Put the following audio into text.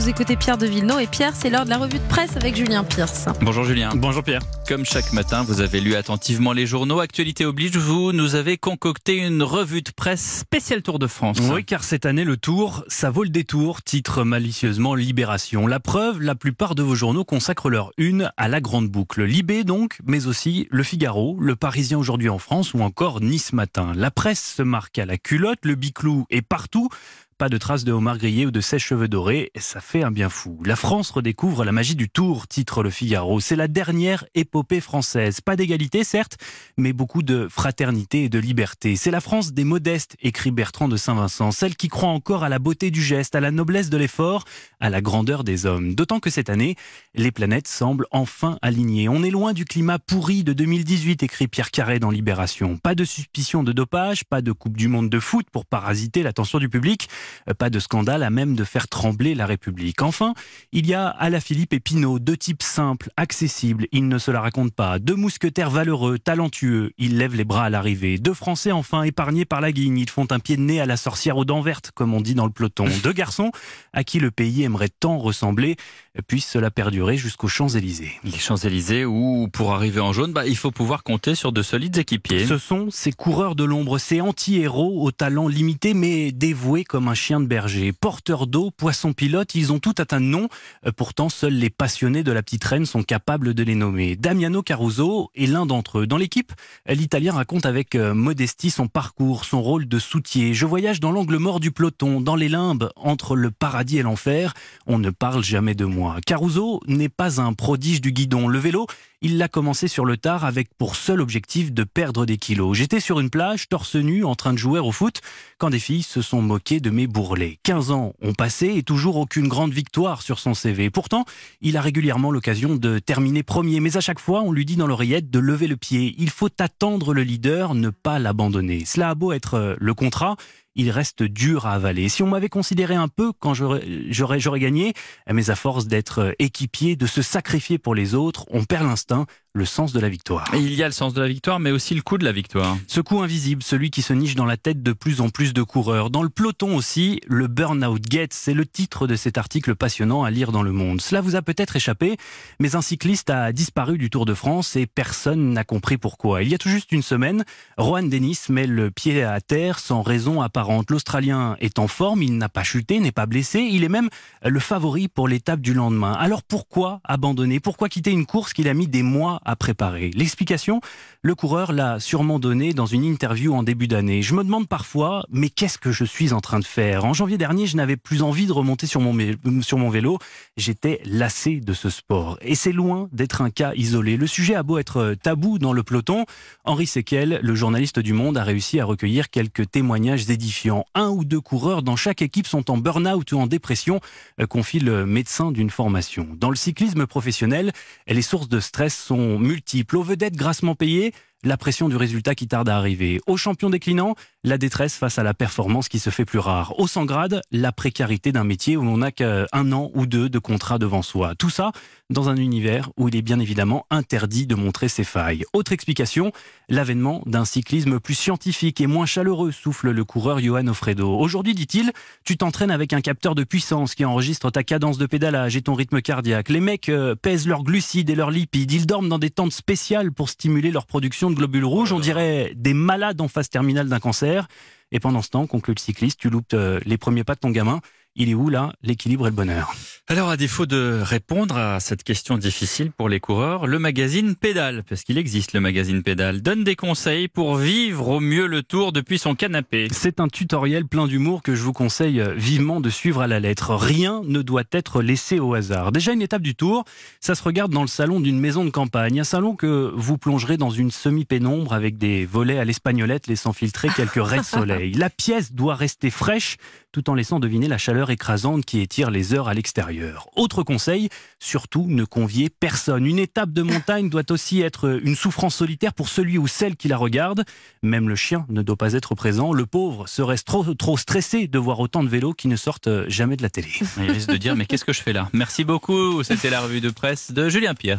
vous écoutez Pierre de Villeneuve et Pierre, c'est l'heure de la revue de presse avec Julien Pierce. Bonjour Julien. Bonjour Pierre. Comme chaque matin, vous avez lu attentivement les journaux. Actualité oblige, vous nous avez concocté une revue de presse spéciale Tour de France. Oui, car cette année, le Tour, ça vaut le détour, titre malicieusement Libération. La preuve, la plupart de vos journaux consacrent leur une à la grande boucle. Libé donc, mais aussi Le Figaro, Le Parisien aujourd'hui en France ou encore Nice Matin. La presse se marque à la culotte, le biclou est partout. Pas de traces de homard grillé ou de sèche-cheveux dorés, ça fait un bien fou. La France redécouvre la magie du tour, titre le Figaro. C'est la dernière épopée française. Pas d'égalité, certes, mais beaucoup de fraternité et de liberté. C'est la France des modestes, écrit Bertrand de Saint-Vincent, celle qui croit encore à la beauté du geste, à la noblesse de l'effort, à la grandeur des hommes. D'autant que cette année, les planètes semblent enfin alignées. On est loin du climat pourri de 2018, écrit Pierre Carré dans Libération. Pas de suspicion de dopage, pas de Coupe du Monde de foot pour parasiter l'attention du public. Euh, pas de scandale à même de faire trembler la République. Enfin, il y a Alaphilippe et Pinault, deux types simples, accessibles, ils ne se la racontent pas, deux mousquetaires valeureux, talentueux, ils lèvent les bras à l'arrivée, deux Français enfin épargnés par la guigne, ils font un pied de nez à la sorcière aux dents vertes, comme on dit dans le peloton, deux garçons à qui le pays aimerait tant ressembler, puisse cela perdurer jusqu'aux Champs-Élysées. Les Champs-Élysées où, pour arriver en jaune, bah, il faut pouvoir compter sur de solides équipiers. Ce sont ces coureurs de l'ombre, ces anti-héros au talent limité mais dévoués comme un chien de berger. Porteurs d'eau, poissons pilotes, ils ont tout atteint de nom. Euh, pourtant, seuls les passionnés de la petite reine sont capables de les nommer. Damiano Caruso est l'un d'entre eux. Dans l'équipe, l'Italien raconte avec euh, modestie son parcours, son rôle de soutier. Je voyage dans l'angle mort du peloton, dans les limbes, entre le paradis et l'enfer. On ne parle jamais de moi. Caruso n'est pas un prodige du guidon. Le vélo, il l'a commencé sur le tard avec pour seul objectif de perdre des kilos. J'étais sur une plage, torse nu, en train de jouer au foot, quand des filles se sont moquées de mes bourrelets. 15 ans ont passé et toujours aucune grande victoire sur son CV. Pourtant, il a régulièrement l'occasion de terminer premier, mais à chaque fois, on lui dit dans l'oreillette de lever le pied. Il faut attendre le leader, ne pas l'abandonner. Cela a beau être euh, le contrat, il reste dur à avaler. Si on m'avait considéré un peu quand j'aurais gagné, mais à force d'être équipier, de se sacrifier pour les autres, on perd l'instinct le sens de la victoire. il y a le sens de la victoire, mais aussi le coup de la victoire. Ce coup invisible, celui qui se niche dans la tête de plus en plus de coureurs. Dans le peloton aussi, le Burnout Gets, c'est le titre de cet article passionnant à lire dans le monde. Cela vous a peut-être échappé, mais un cycliste a disparu du Tour de France et personne n'a compris pourquoi. Il y a tout juste une semaine, Rohan Dennis met le pied à terre sans raison apparente. L'Australien est en forme, il n'a pas chuté, n'est pas blessé, il est même le favori pour l'étape du lendemain. Alors pourquoi abandonner? Pourquoi quitter une course qu'il a mis des mois à préparer. L'explication, le coureur l'a sûrement donnée dans une interview en début d'année. Je me demande parfois, mais qu'est-ce que je suis en train de faire? En janvier dernier, je n'avais plus envie de remonter sur mon, sur mon vélo. J'étais lassé de ce sport. Et c'est loin d'être un cas isolé. Le sujet a beau être tabou dans le peloton. Henri Sequel, le journaliste du Monde, a réussi à recueillir quelques témoignages édifiants. Un ou deux coureurs dans chaque équipe sont en burn-out ou en dépression, euh, confie le médecin d'une formation. Dans le cyclisme professionnel, les sources de stress sont multiples. Aux vedettes grassement payées, la pression du résultat qui tarde à arriver. Aux champions déclinants, la détresse face à la performance qui se fait plus rare. Au sans grade, la précarité d'un métier où l'on n'a qu'un an ou deux de contrat devant soi. Tout ça dans un univers où il est bien évidemment interdit de montrer ses failles. Autre explication, l'avènement d'un cyclisme plus scientifique et moins chaleureux, souffle le coureur Johan Ofredo. Aujourd'hui, dit-il, tu t'entraînes avec un capteur de puissance qui enregistre ta cadence de pédalage et ton rythme cardiaque. Les mecs euh, pèsent leurs glucides et leurs lipides. Ils dorment dans des tentes spéciales pour stimuler leur production de globules rouges. On dirait des malades en phase terminale d'un cancer. Et pendant ce temps, conclut le cycliste, tu loupes euh, les premiers pas de ton gamin. Il est où là? L'équilibre et le bonheur Alors à défaut de répondre à cette question difficile pour les coureurs, le magazine Pédale, parce qu'il existe le magazine Pédale, donne des conseils pour vivre au mieux le tour depuis son canapé. C'est un tutoriel plein d'humour que je vous conseille vivement de suivre à la lettre. Rien ne doit être laissé au hasard. Déjà une étape du tour, ça se regarde dans le salon d'une maison de campagne, un salon que vous plongerez dans une semi-pénombre avec des volets à l'espagnolette laissant filtrer quelques raies de soleil. La pièce doit rester fraîche tout en laissant deviner la chaleur écrasante qui étire les heures à l'extérieur. Autre conseil, surtout ne conviez personne. Une étape de montagne doit aussi être une souffrance solitaire pour celui ou celle qui la regarde. Même le chien ne doit pas être présent. Le pauvre serait trop, trop stressé de voir autant de vélos qui ne sortent jamais de la télé. Il risque de dire mais qu'est-ce que je fais là? Merci beaucoup. C'était la revue de presse de Julien Pierre.